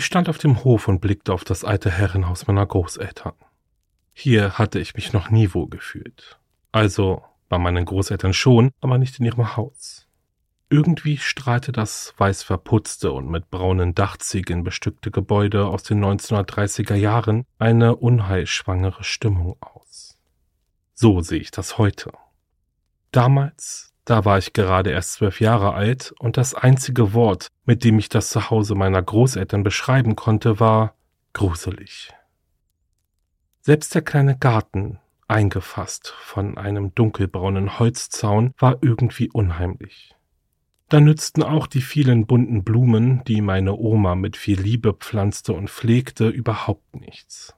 Ich stand auf dem Hof und blickte auf das alte Herrenhaus meiner Großeltern. Hier hatte ich mich noch nie wohl gefühlt. Also bei meinen Großeltern schon, aber nicht in ihrem Haus. Irgendwie strahlte das weiß verputzte und mit braunen Dachziegeln bestückte Gebäude aus den 1930er Jahren eine unheilschwangere Stimmung aus. So sehe ich das heute. Damals, da war ich gerade erst zwölf Jahre alt und das einzige Wort, mit dem ich das Zuhause meiner Großeltern beschreiben konnte, war gruselig. Selbst der kleine Garten, eingefasst von einem dunkelbraunen Holzzaun, war irgendwie unheimlich. Da nützten auch die vielen bunten Blumen, die meine Oma mit viel Liebe pflanzte und pflegte, überhaupt nichts.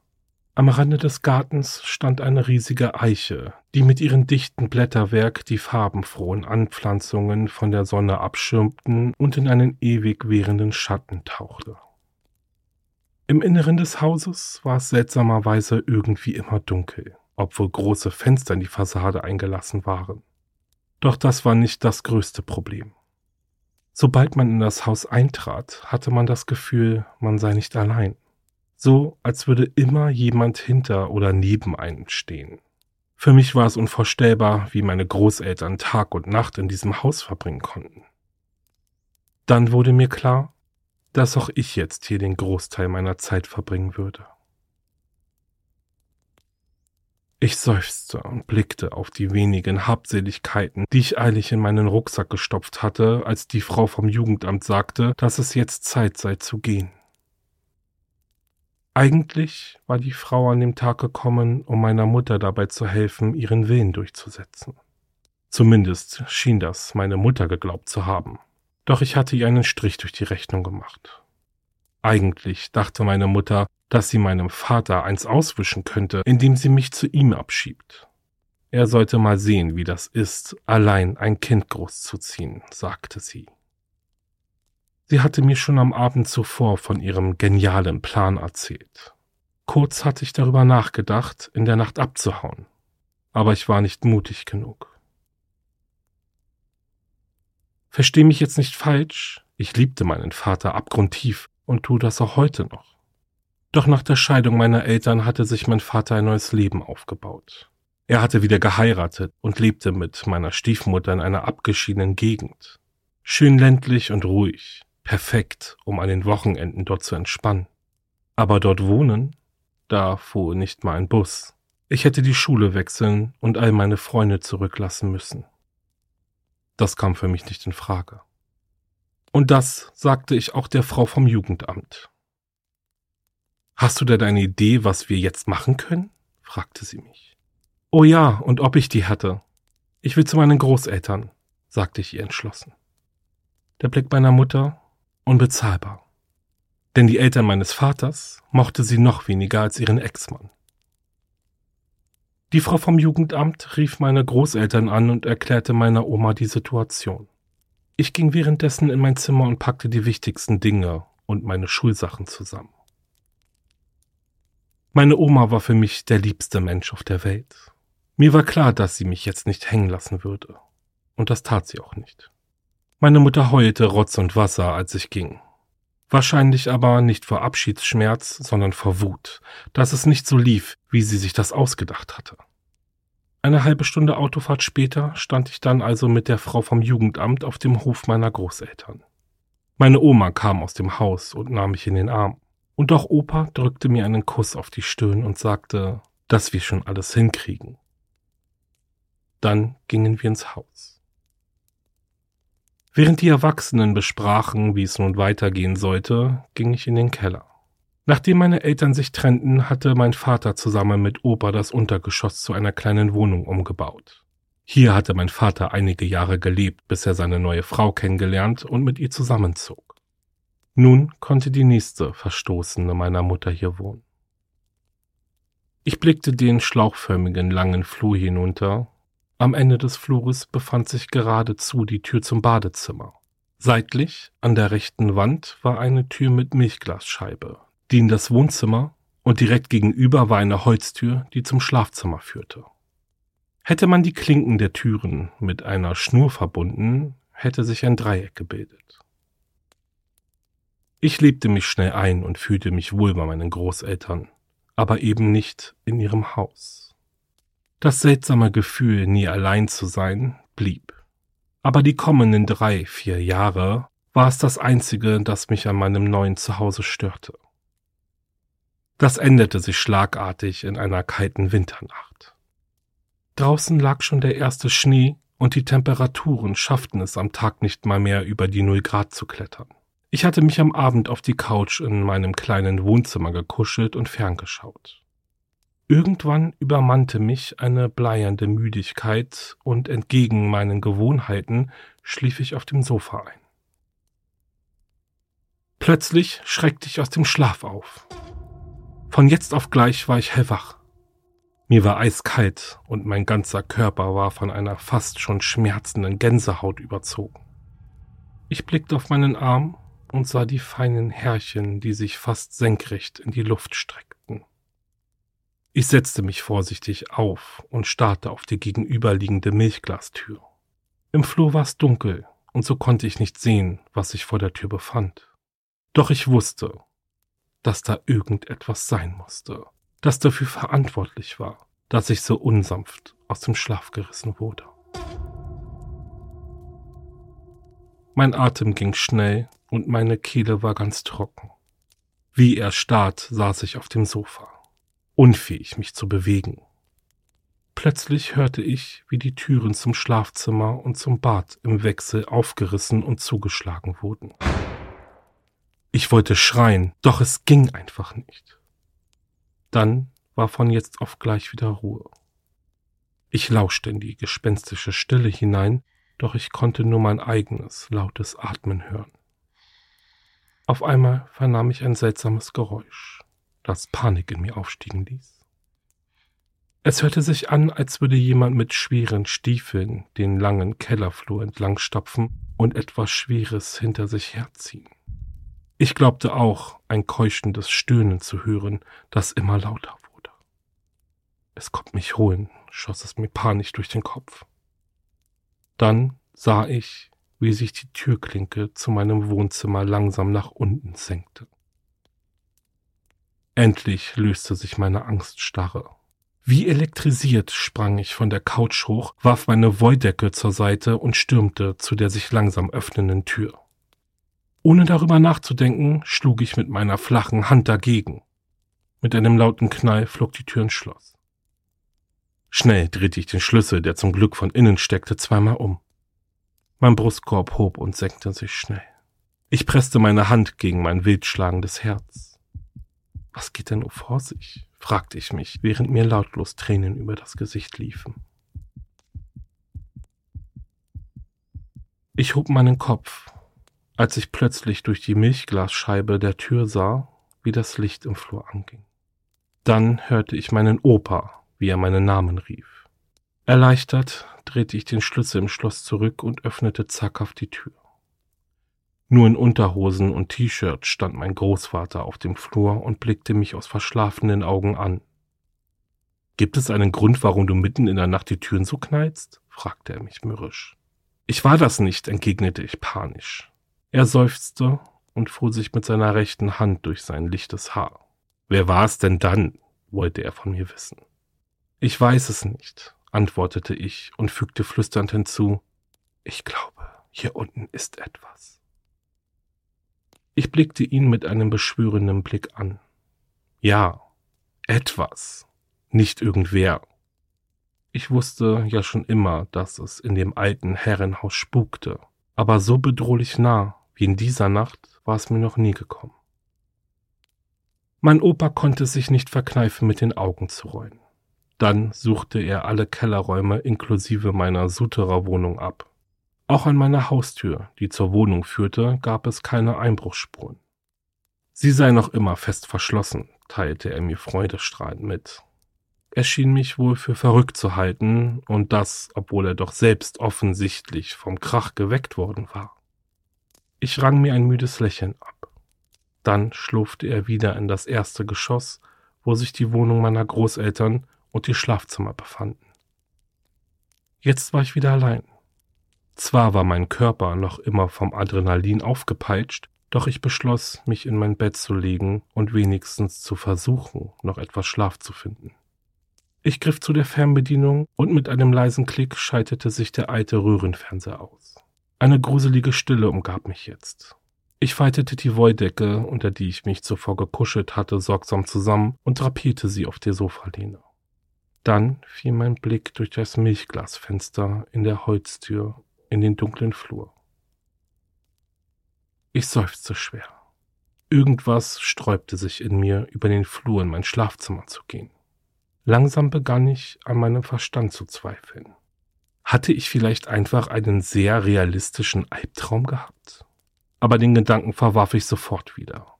Am Rande des Gartens stand eine riesige Eiche, die mit ihrem dichten Blätterwerk die farbenfrohen Anpflanzungen von der Sonne abschirmten und in einen ewig währenden Schatten tauchte. Im Inneren des Hauses war es seltsamerweise irgendwie immer dunkel obwohl große Fenster in die Fassade eingelassen waren. Doch das war nicht das größte Problem. Sobald man in das Haus eintrat, hatte man das Gefühl, man sei nicht allein. So, als würde immer jemand hinter oder neben einem stehen. Für mich war es unvorstellbar, wie meine Großeltern Tag und Nacht in diesem Haus verbringen konnten. Dann wurde mir klar, dass auch ich jetzt hier den Großteil meiner Zeit verbringen würde. Ich seufzte und blickte auf die wenigen Habseligkeiten, die ich eilig in meinen Rucksack gestopft hatte, als die Frau vom Jugendamt sagte, dass es jetzt Zeit sei zu gehen. Eigentlich war die Frau an dem Tag gekommen, um meiner Mutter dabei zu helfen, ihren Willen durchzusetzen. Zumindest schien das meine Mutter geglaubt zu haben. Doch ich hatte ihr einen Strich durch die Rechnung gemacht. Eigentlich dachte meine Mutter, dass sie meinem Vater eins auswischen könnte, indem sie mich zu ihm abschiebt. Er sollte mal sehen, wie das ist, allein ein Kind großzuziehen, sagte sie. Sie hatte mir schon am Abend zuvor von ihrem genialen Plan erzählt. Kurz hatte ich darüber nachgedacht, in der Nacht abzuhauen, aber ich war nicht mutig genug. Versteh mich jetzt nicht falsch, ich liebte meinen Vater abgrundtief und tu das auch heute noch. Doch nach der Scheidung meiner Eltern hatte sich mein Vater ein neues Leben aufgebaut. Er hatte wieder geheiratet und lebte mit meiner Stiefmutter in einer abgeschiedenen Gegend. Schön ländlich und ruhig, perfekt, um an den Wochenenden dort zu entspannen. Aber dort wohnen, da fuhr nicht mal ein Bus. Ich hätte die Schule wechseln und all meine Freunde zurücklassen müssen. Das kam für mich nicht in Frage. Und das sagte ich auch der Frau vom Jugendamt. Hast du denn eine Idee, was wir jetzt machen können? fragte sie mich. Oh ja, und ob ich die hatte. Ich will zu meinen Großeltern, sagte ich ihr entschlossen. Der Blick meiner Mutter unbezahlbar. Denn die Eltern meines Vaters mochte sie noch weniger als ihren Ex-Mann. Die Frau vom Jugendamt rief meine Großeltern an und erklärte meiner Oma die Situation. Ich ging währenddessen in mein Zimmer und packte die wichtigsten Dinge und meine Schulsachen zusammen. Meine Oma war für mich der liebste Mensch auf der Welt. Mir war klar, dass sie mich jetzt nicht hängen lassen würde. Und das tat sie auch nicht. Meine Mutter heulte Rotz und Wasser, als ich ging. Wahrscheinlich aber nicht vor Abschiedsschmerz, sondern vor Wut, dass es nicht so lief, wie sie sich das ausgedacht hatte. Eine halbe Stunde Autofahrt später stand ich dann also mit der Frau vom Jugendamt auf dem Hof meiner Großeltern. Meine Oma kam aus dem Haus und nahm mich in den Arm. Und auch Opa drückte mir einen Kuss auf die Stirn und sagte, dass wir schon alles hinkriegen. Dann gingen wir ins Haus. Während die Erwachsenen besprachen, wie es nun weitergehen sollte, ging ich in den Keller. Nachdem meine Eltern sich trennten, hatte mein Vater zusammen mit Opa das Untergeschoss zu einer kleinen Wohnung umgebaut. Hier hatte mein Vater einige Jahre gelebt, bis er seine neue Frau kennengelernt und mit ihr zusammenzog. Nun konnte die nächste Verstoßene meiner Mutter hier wohnen. Ich blickte den schlauchförmigen langen Flur hinunter am Ende des Flures befand sich geradezu die Tür zum Badezimmer. Seitlich, an der rechten Wand, war eine Tür mit Milchglasscheibe, die in das Wohnzimmer und direkt gegenüber war eine Holztür, die zum Schlafzimmer führte. Hätte man die Klinken der Türen mit einer Schnur verbunden, hätte sich ein Dreieck gebildet. Ich lebte mich schnell ein und fühlte mich wohl bei meinen Großeltern, aber eben nicht in ihrem Haus. Das seltsame Gefühl, nie allein zu sein, blieb. Aber die kommenden drei, vier Jahre war es das Einzige, das mich an meinem neuen Zuhause störte. Das änderte sich schlagartig in einer kalten Winternacht. Draußen lag schon der erste Schnee und die Temperaturen schafften es am Tag nicht mal mehr über die Null Grad zu klettern. Ich hatte mich am Abend auf die Couch in meinem kleinen Wohnzimmer gekuschelt und ferngeschaut. Irgendwann übermannte mich eine bleiernde Müdigkeit und entgegen meinen Gewohnheiten schlief ich auf dem Sofa ein. Plötzlich schreckte ich aus dem Schlaf auf. Von jetzt auf gleich war ich hellwach. Mir war eiskalt und mein ganzer Körper war von einer fast schon schmerzenden Gänsehaut überzogen. Ich blickte auf meinen Arm und sah die feinen Härchen, die sich fast senkrecht in die Luft streckten. Ich setzte mich vorsichtig auf und starrte auf die gegenüberliegende Milchglastür. Im Flur war es dunkel, und so konnte ich nicht sehen, was sich vor der Tür befand. Doch ich wusste, dass da irgendetwas sein musste, das dafür verantwortlich war, dass ich so unsanft aus dem Schlaf gerissen wurde. Mein Atem ging schnell und meine Kehle war ganz trocken. Wie erstarrt saß ich auf dem Sofa unfähig, mich zu bewegen. Plötzlich hörte ich, wie die Türen zum Schlafzimmer und zum Bad im Wechsel aufgerissen und zugeschlagen wurden. Ich wollte schreien, doch es ging einfach nicht. Dann war von jetzt auf gleich wieder Ruhe. Ich lauschte in die gespenstische Stille hinein, doch ich konnte nur mein eigenes lautes Atmen hören. Auf einmal vernahm ich ein seltsames Geräusch das Panik in mir aufstiegen ließ. Es hörte sich an, als würde jemand mit schweren Stiefeln den langen Kellerflur entlang stapfen und etwas Schweres hinter sich herziehen. Ich glaubte auch, ein keuchendes Stöhnen zu hören, das immer lauter wurde. Es kommt mich holen, schoss es mir panisch durch den Kopf. Dann sah ich, wie sich die Türklinke zu meinem Wohnzimmer langsam nach unten senkte. Endlich löste sich meine Angststarre. Wie elektrisiert sprang ich von der Couch hoch, warf meine Wolldecke zur Seite und stürmte zu der sich langsam öffnenden Tür. Ohne darüber nachzudenken, schlug ich mit meiner flachen Hand dagegen. Mit einem lauten Knall flog die Tür ins Schloss. Schnell drehte ich den Schlüssel, der zum Glück von innen steckte, zweimal um. Mein Brustkorb hob und senkte sich schnell. Ich presste meine Hand gegen mein wildschlagendes Herz. Was geht denn vor sich? fragte ich mich, während mir lautlos Tränen über das Gesicht liefen. Ich hob meinen Kopf, als ich plötzlich durch die Milchglasscheibe der Tür sah, wie das Licht im Flur anging. Dann hörte ich meinen Opa, wie er meinen Namen rief. Erleichtert drehte ich den Schlüssel im Schloss zurück und öffnete zackhaft die Tür. Nur in Unterhosen und T-Shirt stand mein Großvater auf dem Flur und blickte mich aus verschlafenen Augen an. Gibt es einen Grund, warum du mitten in der Nacht die Türen so knallst? fragte er mich mürrisch. Ich war das nicht, entgegnete ich panisch. Er seufzte und fuhr sich mit seiner rechten Hand durch sein lichtes Haar. Wer war es denn dann? wollte er von mir wissen. Ich weiß es nicht, antwortete ich und fügte flüsternd hinzu, ich glaube, hier unten ist etwas. Ich blickte ihn mit einem beschwörenden Blick an. Ja, etwas, nicht irgendwer. Ich wusste ja schon immer, dass es in dem alten Herrenhaus spukte, aber so bedrohlich nah wie in dieser Nacht war es mir noch nie gekommen. Mein Opa konnte sich nicht verkneifen, mit den Augen zu rollen. Dann suchte er alle Kellerräume inklusive meiner Suterer-Wohnung ab. Auch an meiner Haustür, die zur Wohnung führte, gab es keine Einbruchsspuren. Sie sei noch immer fest verschlossen, teilte er mir freudestrahlend mit. Er schien mich wohl für verrückt zu halten, und das, obwohl er doch selbst offensichtlich vom Krach geweckt worden war. Ich rang mir ein müdes Lächeln ab. Dann schlurfte er wieder in das erste Geschoss, wo sich die Wohnung meiner Großeltern und die Schlafzimmer befanden. Jetzt war ich wieder allein. Zwar war mein Körper noch immer vom Adrenalin aufgepeitscht, doch ich beschloss, mich in mein Bett zu legen und wenigstens zu versuchen, noch etwas Schlaf zu finden. Ich griff zu der Fernbedienung und mit einem leisen Klick schaltete sich der alte Röhrenfernseher aus. Eine gruselige Stille umgab mich jetzt. Ich faltete die Wolldecke, unter die ich mich zuvor gekuschelt hatte, sorgsam zusammen und drapierte sie auf der Sofalehne. Dann fiel mein Blick durch das Milchglasfenster in der Holztür in den dunklen Flur. Ich seufzte schwer. Irgendwas sträubte sich in mir, über den Flur in mein Schlafzimmer zu gehen. Langsam begann ich an meinem Verstand zu zweifeln. Hatte ich vielleicht einfach einen sehr realistischen Albtraum gehabt? Aber den Gedanken verwarf ich sofort wieder.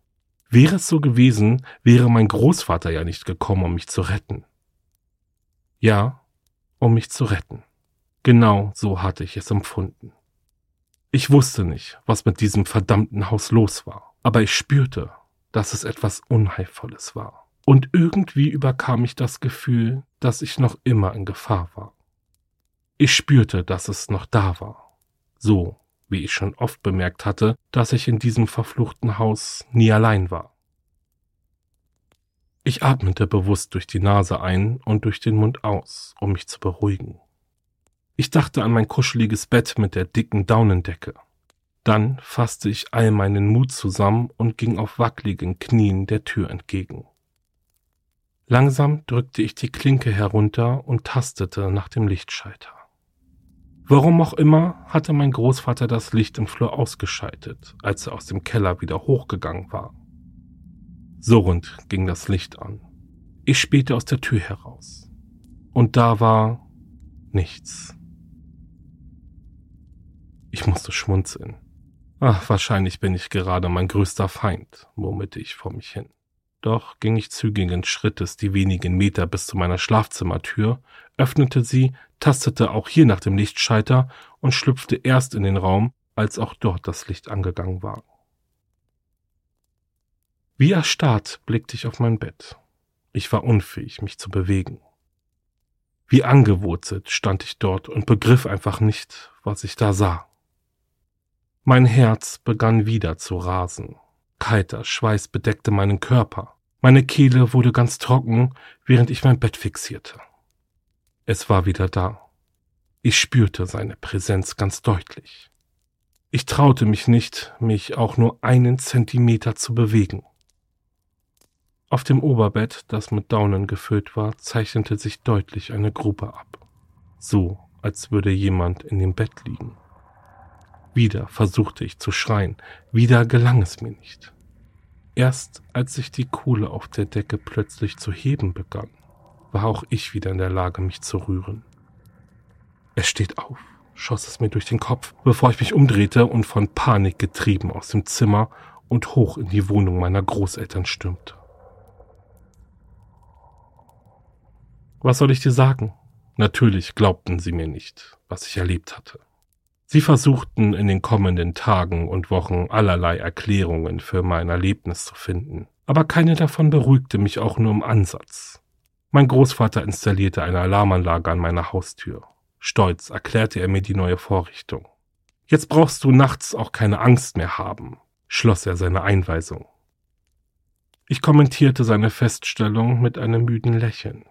Wäre es so gewesen, wäre mein Großvater ja nicht gekommen, um mich zu retten. Ja, um mich zu retten. Genau so hatte ich es empfunden. Ich wusste nicht, was mit diesem verdammten Haus los war, aber ich spürte, dass es etwas Unheilvolles war. Und irgendwie überkam mich das Gefühl, dass ich noch immer in Gefahr war. Ich spürte, dass es noch da war. So, wie ich schon oft bemerkt hatte, dass ich in diesem verfluchten Haus nie allein war. Ich atmete bewusst durch die Nase ein und durch den Mund aus, um mich zu beruhigen. Ich dachte an mein kuscheliges Bett mit der dicken Daunendecke. Dann fasste ich all meinen Mut zusammen und ging auf wackligen Knien der Tür entgegen. Langsam drückte ich die Klinke herunter und tastete nach dem Lichtschalter. Warum auch immer hatte mein Großvater das Licht im Flur ausgeschaltet, als er aus dem Keller wieder hochgegangen war. Surrend ging das Licht an. Ich spähte aus der Tür heraus. Und da war nichts. Ich musste schmunzeln. Ach, wahrscheinlich bin ich gerade mein größter Feind, murmelte ich vor mich hin. Doch ging ich zügigen Schrittes die wenigen Meter bis zu meiner Schlafzimmertür, öffnete sie, tastete auch hier nach dem Lichtschalter und schlüpfte erst in den Raum, als auch dort das Licht angegangen war. Wie erstarrt blickte ich auf mein Bett. Ich war unfähig, mich zu bewegen. Wie angewurzelt stand ich dort und begriff einfach nicht, was ich da sah. Mein Herz begann wieder zu rasen. Kalter Schweiß bedeckte meinen Körper. Meine Kehle wurde ganz trocken, während ich mein Bett fixierte. Es war wieder da. Ich spürte seine Präsenz ganz deutlich. Ich traute mich nicht, mich auch nur einen Zentimeter zu bewegen. Auf dem Oberbett, das mit Daunen gefüllt war, zeichnete sich deutlich eine Grube ab. So, als würde jemand in dem Bett liegen. Wieder versuchte ich zu schreien, wieder gelang es mir nicht. Erst als sich die Kohle auf der Decke plötzlich zu heben begann, war auch ich wieder in der Lage, mich zu rühren. Es steht auf, schoss es mir durch den Kopf, bevor ich mich umdrehte und von Panik getrieben aus dem Zimmer und hoch in die Wohnung meiner Großeltern stürmte. Was soll ich dir sagen? Natürlich glaubten sie mir nicht, was ich erlebt hatte. Sie versuchten in den kommenden Tagen und Wochen allerlei Erklärungen für mein Erlebnis zu finden, aber keine davon beruhigte mich auch nur im Ansatz. Mein Großvater installierte eine Alarmanlage an meiner Haustür. Stolz erklärte er mir die neue Vorrichtung. Jetzt brauchst du nachts auch keine Angst mehr haben. schloss er seine Einweisung. Ich kommentierte seine Feststellung mit einem müden Lächeln.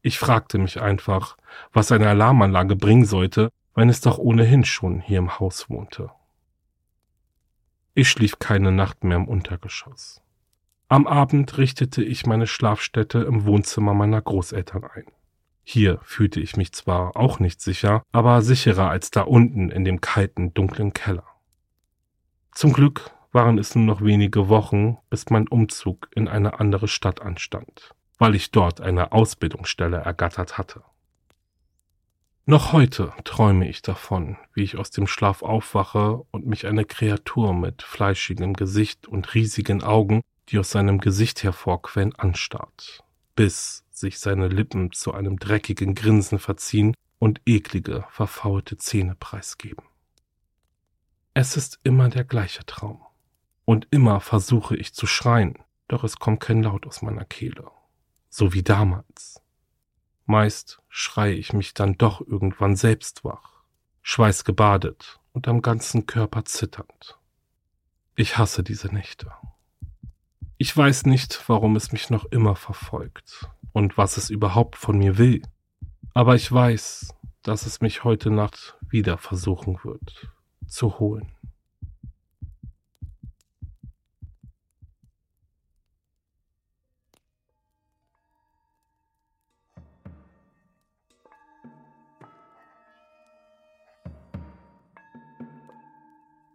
Ich fragte mich einfach, was eine Alarmanlage bringen sollte, wenn es doch ohnehin schon hier im Haus wohnte. Ich schlief keine Nacht mehr im Untergeschoss. Am Abend richtete ich meine Schlafstätte im Wohnzimmer meiner Großeltern ein. Hier fühlte ich mich zwar auch nicht sicher, aber sicherer als da unten in dem kalten, dunklen Keller. Zum Glück waren es nur noch wenige Wochen, bis mein Umzug in eine andere Stadt anstand, weil ich dort eine Ausbildungsstelle ergattert hatte. Noch heute träume ich davon, wie ich aus dem Schlaf aufwache und mich eine Kreatur mit fleischigem Gesicht und riesigen Augen, die aus seinem Gesicht hervorquellen, anstarrt, bis sich seine Lippen zu einem dreckigen Grinsen verziehen und eklige, verfaulte Zähne preisgeben. Es ist immer der gleiche Traum. Und immer versuche ich zu schreien, doch es kommt kein Laut aus meiner Kehle. So wie damals. Meist schreie ich mich dann doch irgendwann selbst wach, schweißgebadet und am ganzen Körper zitternd. Ich hasse diese Nächte. Ich weiß nicht, warum es mich noch immer verfolgt und was es überhaupt von mir will, aber ich weiß, dass es mich heute Nacht wieder versuchen wird zu holen.